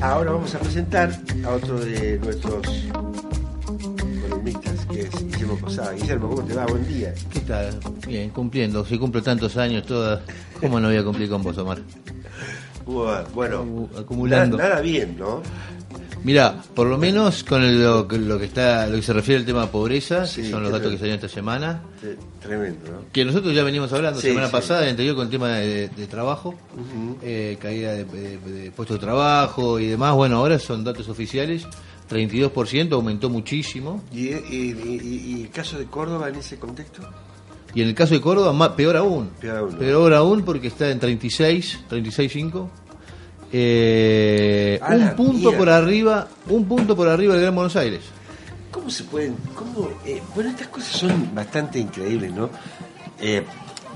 ahora vamos a presentar a otro de nuestros columnistas, que es Guillermo Posada. Guillermo, ¿cómo te va? Buen día. ¿Qué tal? Bien, cumpliendo. Si cumplo tantos años, todas, ¿cómo no voy a cumplir con vos, Omar? Bueno, Acu- acumulando. Nada, nada bien, ¿no? Mira, por lo menos con el- lo, que- lo que está, lo que se refiere al tema de pobreza, Sí, que son los datos que salieron esta semana, Tremendo, ¿no? que nosotros ya venimos hablando Sí, semana sí. pasada anterior con el tema de, de trabajo, eh, caída de, de- de puestos de trabajo y demás. Bueno, ahora son datos oficiales, 32%, aumentó muchísimo. ¿Y, y- y- y el caso de Córdoba en ese contexto? Y en el caso de Córdoba, más, peor aún. Peor aún. Peor aún porque está en 36, 36.5. Eh, la un punto por arriba, un punto por arriba del Gran Buenos Aires. ¿Cómo se pueden.? Cómo, eh, bueno, estas cosas son bastante increíbles, ¿no? Eh,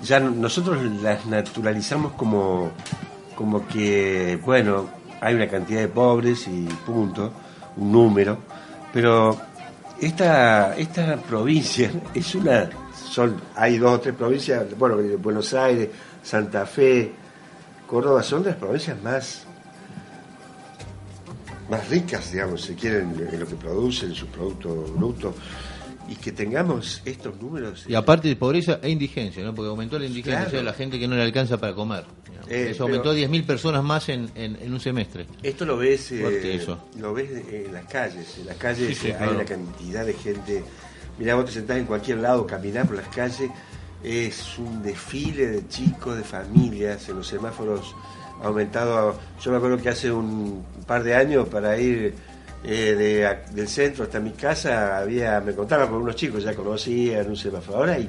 ya no- nosotros las naturalizamos como, como que, bueno, hay una cantidad de pobres y punto, un número, pero esta, esta provincia es una. Son, hay dos o tres provincias, bueno, Buenos Aires, Santa Fe, Córdoba, son de las provincias más más ricas, digamos, si quieren, en lo que producen, sus productos brutos, y que tengamos estos números. Y aparte de pobreza e indigencia, ¿no? Porque aumentó la indigencia, Claro. sea, la gente que no le alcanza para comer. Eh, eso aumentó pero- a 10.000 personas más en, en, en un semestre. Esto lo ves, eh, eso. lo ves en las calles. En las calles Sí, sí, hay claro. una cantidad de gente. Mirá, vos te sentás en cualquier lado, caminar por las calles, es un desfile de chicos, de familias, en los semáforos aumentado. Yo me acuerdo que hace un par de años para ir eh, de a- del centro hasta mi casa, había me contaba con unos chicos, ya conocían un semáforo. Ahora hay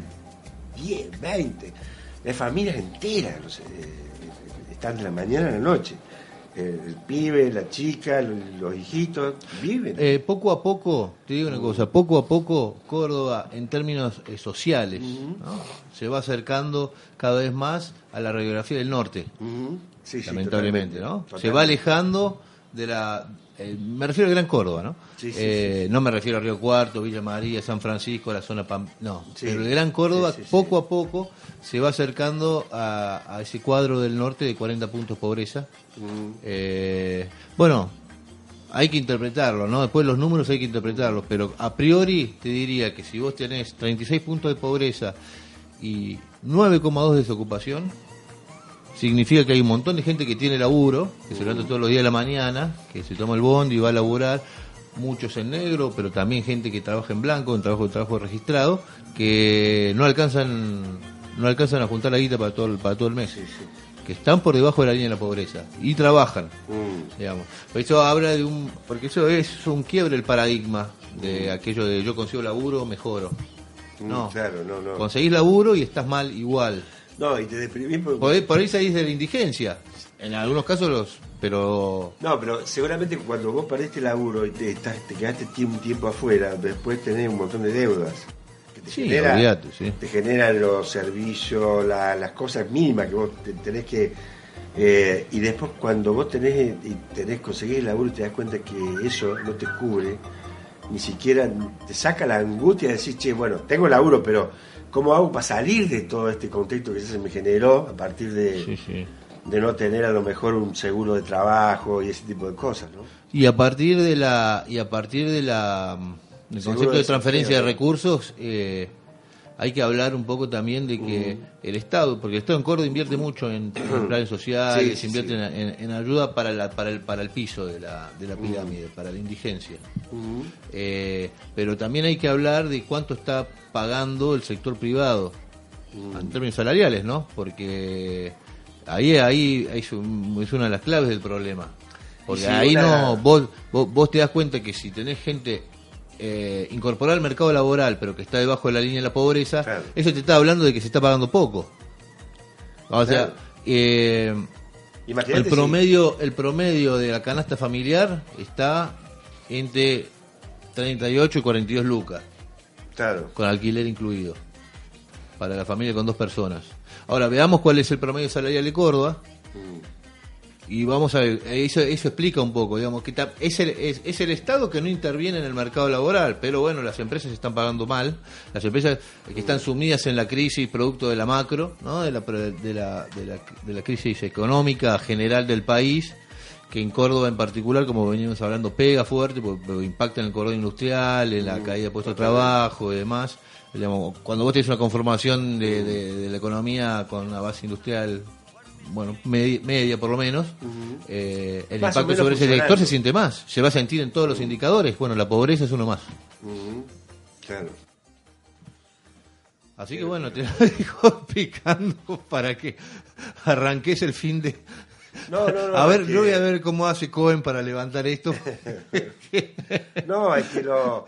10, 20, hay familias enteras, no sé, están de la mañana a la noche. Eh, El, pibe, la chica, los, los hijitos, viven. Eh, poco a poco, te digo una cosa, poco a poco Córdoba en términos eh, sociales ¿no? se va acercando cada vez más a la radiografía del norte. Sí, sí, lamentablemente, ¿no? Se va alejando de la... eh, me refiero al Gran Córdoba, ¿no? Eh, No me refiero a Río Cuarto, Villa María, San Francisco, la zona Pam... No, pero el Gran Córdoba poco a poco se va acercando a, a ese cuadro del norte de 40 puntos pobreza. Ujú. Eh, bueno, hay que interpretarlo, ¿no? Después los números hay que interpretarlos, pero a priori te diría que si vos tenés 36 puntos de pobreza y 9,2 de desocupación, significa que hay un montón de gente que tiene laburo, que se levanta todos los días de la mañana, que se toma el bondi y va a laburar, muchos en negro, pero también gente que trabaja en blanco, en trabajo, trabajo registrado, que no alcanzan no alcanzan a juntar la guita para todo el, para todo el mes, Sí, sí. que están por debajo de la línea de la pobreza y trabajan Mm. digamos. Eso habla de un, porque eso es un quiebre el paradigma de aquello de yo consigo laburo, mejoro. Mm, No, Claro, no, no. conseguís laburo y estás mal igual. No, y te deprimís porque- Por ahí, por ahí salís de la indigencia. En algunos casos los, pero No, pero seguramente cuando vos perdiste laburo y te, estás, te quedaste un tiempo afuera, después tenés un montón de deudas. Que te, Sí, genera- sí. te generan los servicios, la- las cosas mínimas que vos te- tenés que... eh, y después cuando vos tenés y tenés conseguir el laburo y te das cuenta que eso no te cubre, ni siquiera te saca la angustia de decir, che, bueno, tengo laburo, pero ¿cómo hago para salir de todo este contexto que se me generó a partir de, sí, sí. de no tener a lo mejor un seguro de trabajo y ese tipo de cosas, ¿no? Y a partir de la y a partir de la del Seguro concepto de transferencia de recursos eh, hay que hablar un poco también de que el Estado, porque el Estado en Córdoba invierte mucho en, en planes sociales, Sí, invierte sí. En, en- ayuda para la, para el para el piso de la, de la pirámide, para la indigencia. Eh, pero también hay que hablar de cuánto está pagando el sector privado en términos salariales, ¿no? Porque ahí ahí es, un- es una de las claves del problema. Porque ahí una- no vos, vos vos te das cuenta que si tenés gente eh, incorporada al mercado laboral, pero que está debajo de la línea de la pobreza, Claro. eso te está hablando de que se está pagando poco. O sea, eh, el si- promedio, el promedio de la canasta familiar está entre 38 y 42 lucas, claro. con alquiler incluido, para la familia con dos personas. Ahora veamos cuál es el promedio salarial de Córdoba y vamos a ver, eso, eso explica un poco, digamos, que es el, es, es el Estado que no interviene en el mercado laboral, pero bueno, las empresas están pagando mal, las empresas que están sumidas en la crisis producto de la macro, ¿no? de, la, de, la, de, la, de la crisis económica general del país, que en Córdoba en particular, como venimos hablando, pega fuerte, porque impacta en el cordón industrial, en la caída de puestos de trabajo y demás. Digamos, cuando vos tenés una conformación de, la economía con una base industrial bueno, media, por lo menos, eh, el impacto sobre ese sector se siente más, se va a sentir en todos los indicadores. Bueno, la pobreza es uno más. Claro. Así que bueno, te lo dejo picando para que arranques el fin de, no, no, no. A ver, yo voy a ver cómo hace Cohen para levantar esto. no, es que lo.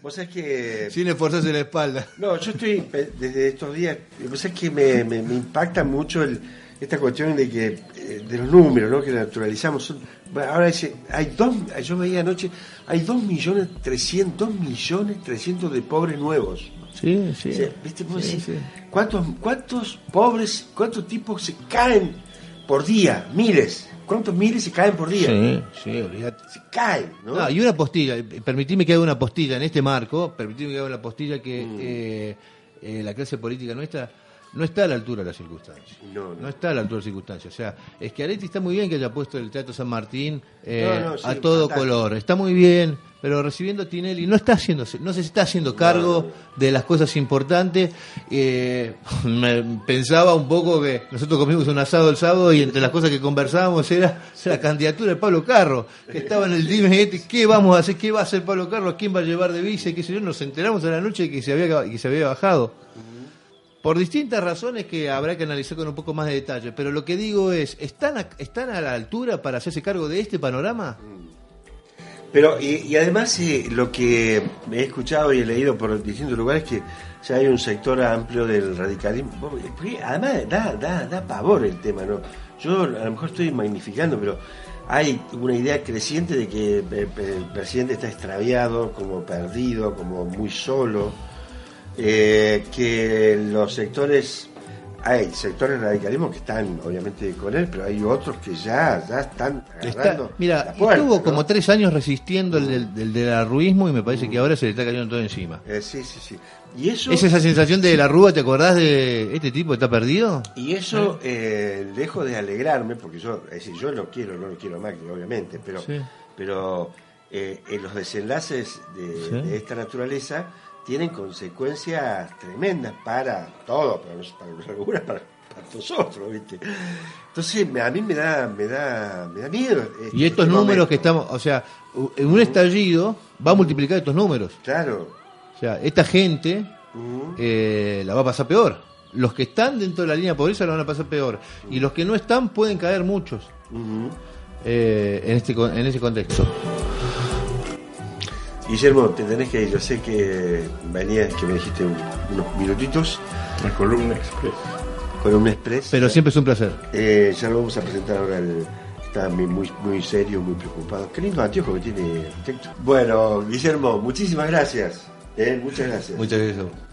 Vos sabés que. Sin esforzarse la espalda. No, yo estoy. Desde estos días. Vos sabés que me, me, impacta mucho el, esta cuestión de que. Eh, de los números, ¿no? Que naturalizamos. ahora dice. Hay dos. Yo veía anoche. Hay dos millones trescientos. millones trescientos de pobres nuevos. Sí, sí. ¿viste? ¿Cuántos, ¿Cuántos pobres. ¿Cuántos tipos se caen por día, miles. ¿Cuántos miles se caen por día? Sí, sí. Se caen, ¿no? y una postilla, permitime que haga una postilla en este marco, permitime que haga una postilla que mm. eh, eh, la clase política nuestra no está a la altura de las circunstancias. No, no. está a la altura de las circunstancias. O sea, es que Areti está muy bien que haya puesto el Teatro San Martín eh, a todo color. Está muy bien, pero recibiendo a Tinelli no está haciendo, no se está haciendo cargo de las cosas importantes. Eh, pensaba un poco que nosotros comimos un asado el sábado y entre las cosas que conversábamos era la candidatura de Pablo Carro, que estaba en el dime, este, ¿qué vamos a hacer? ¿Qué va a hacer Pablo Carro? ¿Quién va a llevar de vice? ¿Qué sé yo? Nos enteramos a la noche que se había, que se había bajado por distintas razones que habrá que analizar con un poco más de detalle. Pero lo que digo es, ¿están a, ¿están a la altura para hacerse cargo de este panorama? Pero, y, además eh, lo que he escuchado y he leído por distintos lugares que ya hay un sector amplio del radicalismo. además da, da, da pavor el tema, ¿no? Yo a lo mejor estoy magnificando, pero hay una idea creciente de que el presidente está extraviado, como perdido, como muy solo eh, que los sectores, hay sectores radicalismo que están obviamente con él, pero hay otros que ya, ya están agarrando Mira, estuvo como tres años resistiendo el del, del, arruismo y me parece que ahora se le está cayendo todo encima. Eh, sí, sí, sí. Y eso, ¿Es esa sensación de la rúa, te acordás de este tipo que está perdido? Y eso, eh, dejo de alegrarme, porque yo, es decir, yo lo quiero, no lo quiero más, obviamente, pero, pero eh, en los desenlaces de esta naturaleza, tienen consecuencias tremendas para todo, para, los, para para, nosotros, ¿viste? Entonces a mí me da, me da, me da miedo. Este y estos números que estamos, o sea, en un estallido va a multiplicar estos números. Claro. O sea, esta gente eh, la va a pasar peor. Los que están dentro de la línea de pobreza la van a pasar peor. Y los que no están pueden caer muchos. Eh, en, este, en ese contexto. Guillermo, te tenés que ir. Yo sé que venías, que me dijiste unos minutitos. La columna express. Columna express. Pero siempre es un placer. Eh, ya lo vamos a presentar ahora. El, está muy, muy serio, muy preocupado. Qué lindo anteojo que tiene el Bueno, Guillermo, muchísimas gracias. Eh, muchas gracias. Muchas gracias.